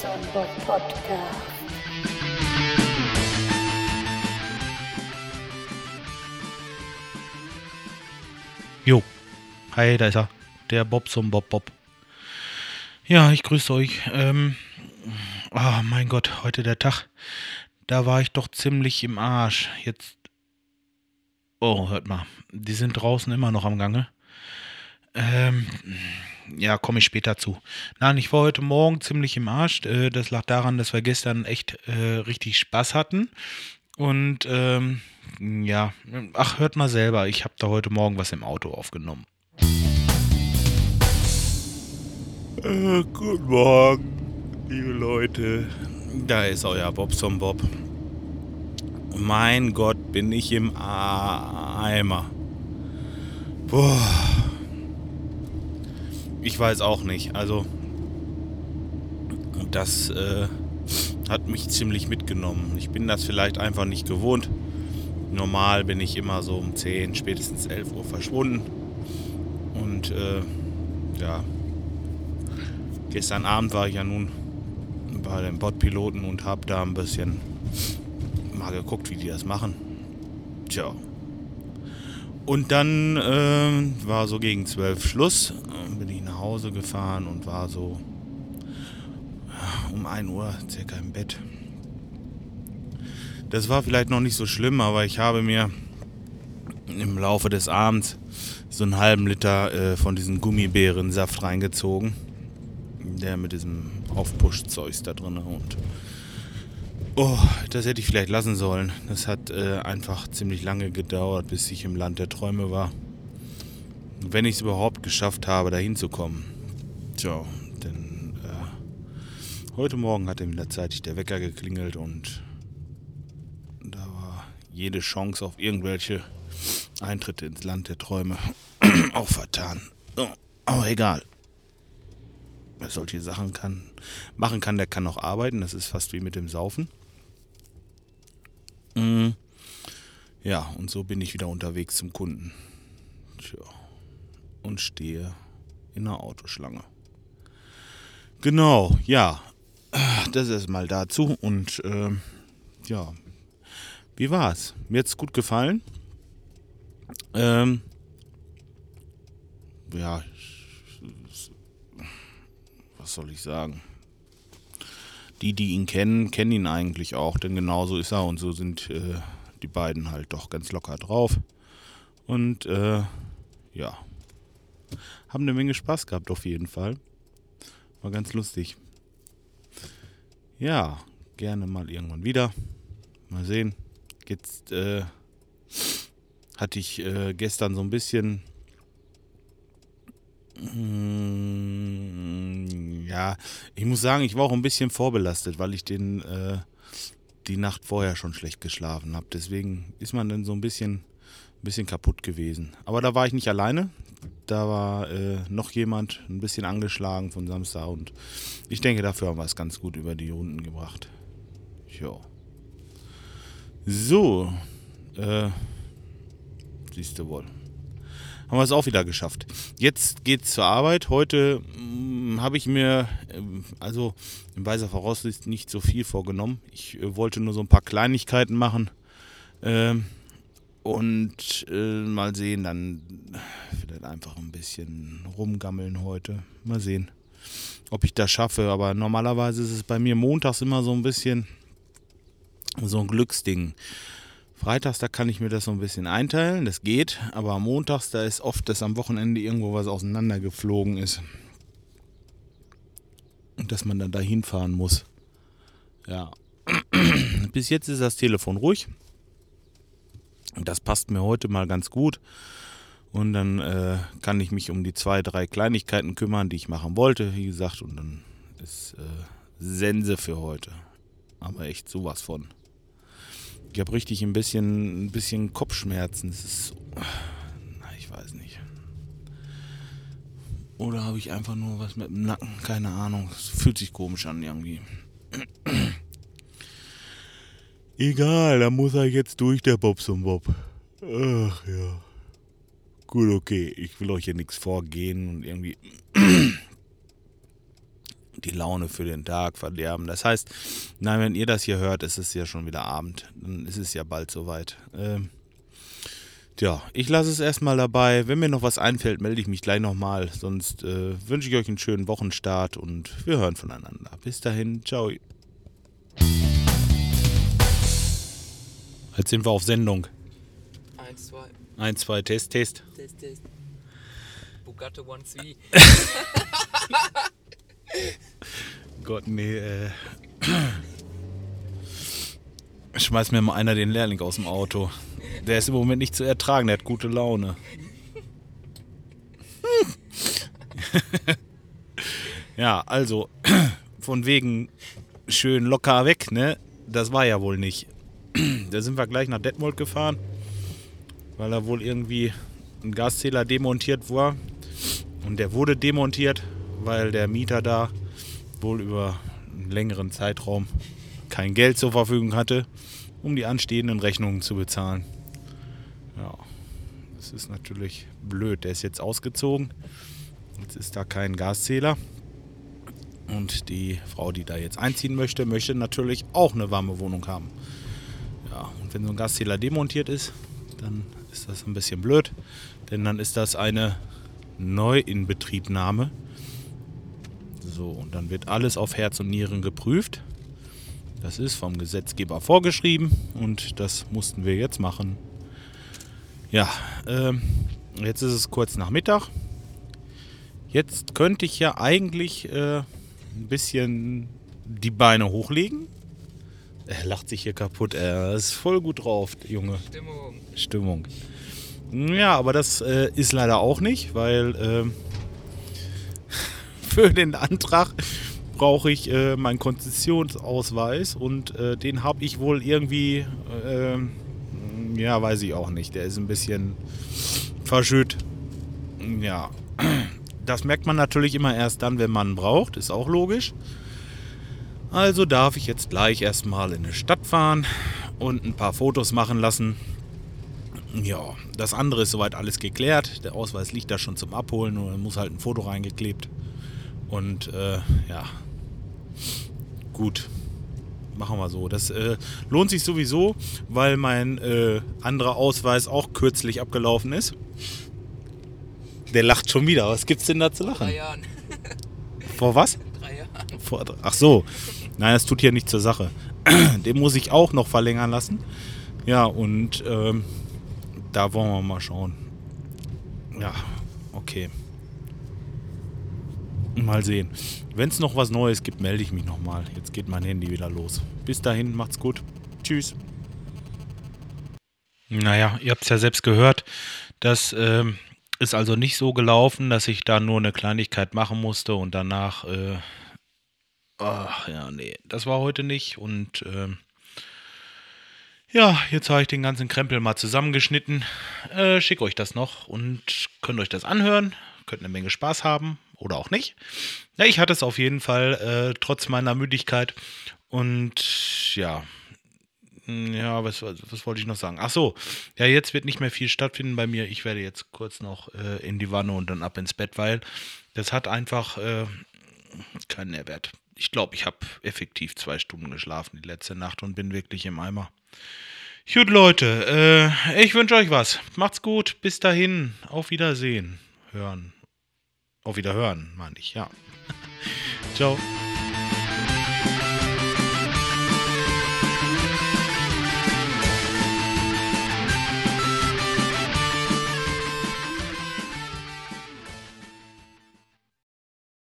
Bob Podcast. Jo. Hi, da ist er. Der Bob zum Bob Bob. Ja, ich grüße euch. Ähm, oh mein Gott, heute der Tag. Da war ich doch ziemlich im Arsch. Jetzt. Oh, hört mal. Die sind draußen immer noch am Gange. Ähm, ja, komme ich später zu. Nein, ich war heute Morgen ziemlich im Arsch. Äh, das lag daran, dass wir gestern echt äh, richtig Spaß hatten. Und ähm, ja, ach, hört mal selber. Ich habe da heute Morgen was im Auto aufgenommen. Äh, guten Morgen, liebe Leute. Da ist euer Bobson Bob. Mein Gott, bin ich im A Eimer. Boah. Ich weiß auch nicht. Also, das äh, hat mich ziemlich mitgenommen. Ich bin das vielleicht einfach nicht gewohnt. Normal bin ich immer so um 10, spätestens 11 Uhr verschwunden. Und äh, ja, gestern Abend war ich ja nun bei den Botpiloten und habe da ein bisschen mal geguckt, wie die das machen. Tja. Und dann äh, war so gegen 12 Schluss, bin ich nach Hause gefahren und war so um 1 Uhr circa im Bett. Das war vielleicht noch nicht so schlimm, aber ich habe mir im Laufe des Abends so einen halben Liter äh, von diesem Gummibärensaft reingezogen. Der mit diesem Aufpushzeugs da drin und Oh, das hätte ich vielleicht lassen sollen. Das hat äh, einfach ziemlich lange gedauert, bis ich im Land der Träume war. Wenn ich es überhaupt geschafft habe, da hinzukommen. Tja, denn äh, heute Morgen hat wieder zeitig der Wecker geklingelt und da war jede Chance auf irgendwelche Eintritte ins Land der Träume auch vertan. Oh, aber egal. Wer solche Sachen kann, machen kann, der kann auch arbeiten. Das ist fast wie mit dem Saufen. Mm. Ja, und so bin ich wieder unterwegs zum Kunden. Tja. Und stehe in einer Autoschlange. Genau, ja. Das ist mal dazu. Und äh, ja, wie war's? Mir hat's gut gefallen. Ähm, ja, was soll ich sagen? die, die ihn kennen, kennen ihn eigentlich auch, denn genauso ist er und so sind äh, die beiden halt doch ganz locker drauf. Und äh, ja, haben eine Menge Spaß gehabt auf jeden Fall. War ganz lustig. Ja, gerne mal irgendwann wieder. Mal sehen. Jetzt äh, hatte ich äh, gestern so ein bisschen Mm, ja, ich muss sagen, ich war auch ein bisschen vorbelastet, weil ich den äh, die Nacht vorher schon schlecht geschlafen habe. Deswegen ist man dann so ein bisschen, ein bisschen kaputt gewesen. Aber da war ich nicht alleine. Da war äh, noch jemand ein bisschen angeschlagen von Samstag und ich denke, dafür haben wir es ganz gut über die Runden gebracht. Jo. So, äh, siehst du wohl haben wir es auch wieder geschafft. Jetzt geht's zur Arbeit. Heute hm, habe ich mir, äh, also in weiser Voraussicht, nicht so viel vorgenommen. Ich äh, wollte nur so ein paar Kleinigkeiten machen. Ähm, und äh, mal sehen, dann vielleicht einfach ein bisschen rumgammeln heute. Mal sehen, ob ich das schaffe. Aber normalerweise ist es bei mir montags immer so ein bisschen so ein Glücksding. Freitags, da kann ich mir das so ein bisschen einteilen, das geht, aber montags, da ist oft, dass am Wochenende irgendwo was auseinandergeflogen ist. Und dass man dann da hinfahren muss. Ja. Bis jetzt ist das Telefon ruhig. Das passt mir heute mal ganz gut. Und dann äh, kann ich mich um die zwei, drei Kleinigkeiten kümmern, die ich machen wollte, wie gesagt. Und dann ist äh, Sense für heute. Aber echt sowas von. Ich habe richtig ein bisschen, ein bisschen Kopfschmerzen. Das ist. Na, ich weiß nicht. Oder habe ich einfach nur was mit dem Nacken? Keine Ahnung. Es fühlt sich komisch an irgendwie. Egal, da muss er jetzt durch, der Bobson Bob. Ach ja. Gut, okay. Ich will euch hier nichts vorgehen und irgendwie die Laune für den Tag verderben. Das heißt, nein, wenn ihr das hier hört, ist es ja schon wieder Abend. Dann ist es ja bald soweit. Ähm, ja, ich lasse es erstmal dabei. Wenn mir noch was einfällt, melde ich mich gleich nochmal. Sonst äh, wünsche ich euch einen schönen Wochenstart und wir hören voneinander. Bis dahin, ciao. Jetzt sind wir auf Sendung. Eins, zwei, 1, 2, Test, Test. Test, Test. Bugatti One C. Gott, nee, äh. Schmeiß mir mal einer den Lehrling aus dem Auto. Der ist im Moment nicht zu ertragen, der hat gute Laune. ja, also, von wegen schön locker weg, ne? Das war ja wohl nicht. da sind wir gleich nach Detmold gefahren, weil da wohl irgendwie ein Gaszähler demontiert war. Und der wurde demontiert, weil der Mieter da wohl über einen längeren Zeitraum kein Geld zur Verfügung hatte, um die anstehenden Rechnungen zu bezahlen. Ja, das ist natürlich blöd. Der ist jetzt ausgezogen. Jetzt ist da kein Gaszähler. Und die Frau, die da jetzt einziehen möchte, möchte natürlich auch eine warme Wohnung haben. Wenn so ein Gaszähler demontiert ist, dann ist das ein bisschen blöd, denn dann ist das eine Neuinbetriebnahme. So, und dann wird alles auf Herz und Nieren geprüft. Das ist vom Gesetzgeber vorgeschrieben und das mussten wir jetzt machen. Ja, ähm, jetzt ist es kurz nach Mittag. Jetzt könnte ich ja eigentlich äh, ein bisschen die Beine hochlegen. Er lacht sich hier kaputt. Er ist voll gut drauf, Junge. Stimmung. Stimmung. Ja, aber das äh, ist leider auch nicht, weil ähm, für den Antrag brauche ich äh, meinen Konzessionsausweis und äh, den habe ich wohl irgendwie, äh, ja, weiß ich auch nicht. Der ist ein bisschen verschütt. Ja, das merkt man natürlich immer erst dann, wenn man braucht, ist auch logisch. Also darf ich jetzt gleich erstmal in eine Stadt fahren und ein paar Fotos machen lassen. Ja, das andere ist soweit alles geklärt. Der Ausweis liegt da schon zum Abholen und muss halt ein Foto reingeklebt. Und äh, ja, gut, machen wir so. Das äh, lohnt sich sowieso, weil mein äh, anderer Ausweis auch kürzlich abgelaufen ist. Der lacht schon wieder. Was gibt's denn da zu lachen? Drei Jahren. Vor was? Drei Jahren. Vor, ach so. Nein, das tut hier nicht zur Sache. Den muss ich auch noch verlängern lassen. Ja, und ähm, da wollen wir mal schauen. Ja, okay. Mal sehen. Wenn es noch was Neues gibt, melde ich mich nochmal. Jetzt geht mein Handy wieder los. Bis dahin, macht's gut. Tschüss. Naja, ihr habt es ja selbst gehört. Das ähm, ist also nicht so gelaufen, dass ich da nur eine Kleinigkeit machen musste und danach. Äh, ach ja, nee, das war heute nicht. Und ähm, ja, jetzt habe ich den ganzen Krempel mal zusammengeschnitten. Äh, schick euch das noch und könnt euch das anhören. Könnt eine Menge Spaß haben oder auch nicht. Ja, ich hatte es auf jeden Fall, äh, trotz meiner Müdigkeit. Und ja, hm, ja, was, was, wollte ich noch sagen? Ach so, ja, jetzt wird nicht mehr viel stattfinden bei mir. Ich werde jetzt kurz noch äh, in die Wanne und dann ab ins Bett, weil das hat einfach äh, keinen Nährwert. Ich glaube, ich habe effektiv zwei Stunden geschlafen die letzte Nacht und bin wirklich im Eimer. Gut, Leute, äh, ich wünsche euch was. Macht's gut. Bis dahin. Auf Wiedersehen. Hören. Auf Wiederhören, meine ich, ja. Ciao.